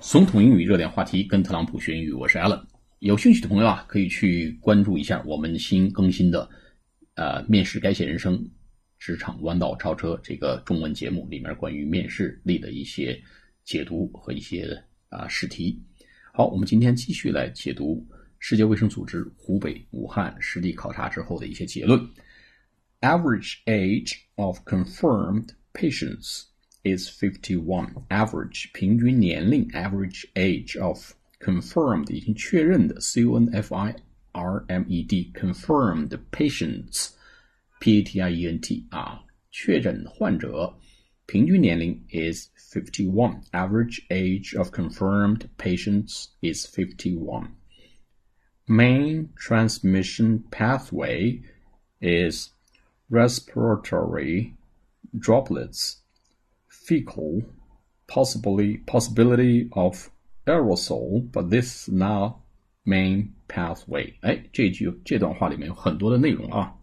总统英语热点话题，跟特朗普学英语，我是 Allen。有兴趣的朋友啊，可以去关注一下我们新更新的呃面试改写人生、职场弯道超车这个中文节目里面关于面试力的一些解读和一些啊试题。好，我们今天继续来解读世界卫生组织湖北武汉实地考察之后的一些结论。Average age of confirmed patients. is 51. Average 平均年龄 average age of confirmed 已经确认的 C O N F I R M E D confirmed patients P A T I E N T 啊，确诊患者平均年龄 is 51. Average age of confirmed patients is 51. Main transmission pathway is respiratory droplets fecal possibly possibility of aerosol, but this is not main pathway。哎，这句这段话里面有很多的内容啊。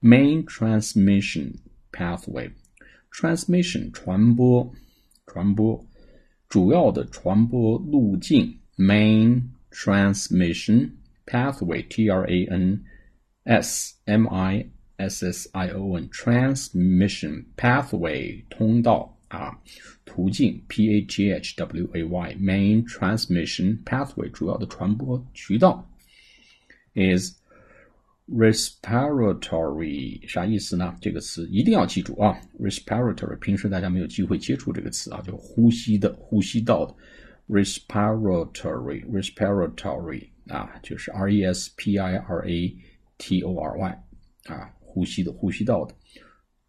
Main transmission pathway，transmission 传播，传播，主要的传播路径。Main transmission pathway，T R A N S M I S S I O N transmission pathway 通道啊途径 P A G H W A Y main transmission pathway 主要的传播渠道 is respiratory 啥意思呢？这个词一定要记住啊！respiratory 平时大家没有机会接触这个词啊，就呼吸的、呼吸道的 respiratory respiratory 啊，就是 R E S P I R A T O R Y 啊。 呼吸的呼吸道的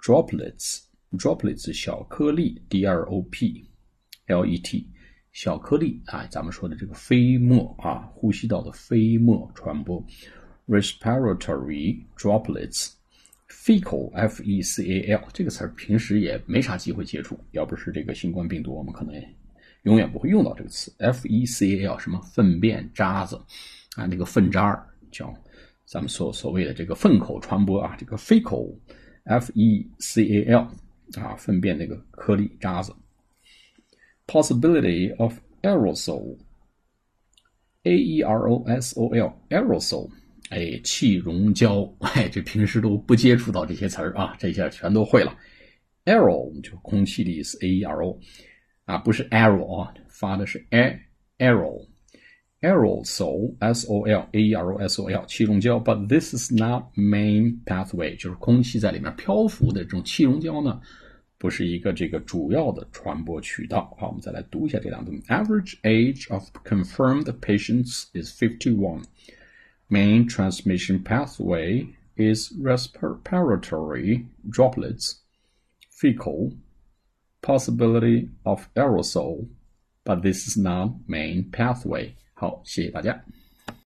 droplets，droplets 小颗粒，d r o p l e t 小颗粒啊，咱们说的这个飞沫啊，呼吸道的飞沫传播，respiratory droplets，fecal f e c a l 这个词儿平时也没啥机会接触，要不是这个新冠病毒，我们可能永远不会用到这个词，f e c a l 什么粪便渣子啊，那个粪渣儿叫。咱们所所谓的这个粪口传播啊，这个 fecal，f e c a l 啊，粪便那个颗粒渣子。possibility of aerosol，a e r o s o l，aerosol，哎，气溶胶，哎，这平时都不接触到这些词儿啊，这下全都会了。aero 就空气的意思，a e r o，啊，不是 arrow 啊，发的是 a arrow。aerosol s o l a e r o s o l 气溶胶，but this is not main pathway，就是空气在里面漂浮的这种气溶胶呢，不是一个这个主要的传播渠道。好，我们再来读一下这两段。Average age of confirmed patients is 51. Main transmission pathway is respiratory droplets, fecal, possibility of aerosol, but this is not main pathway. 好，谢谢大家。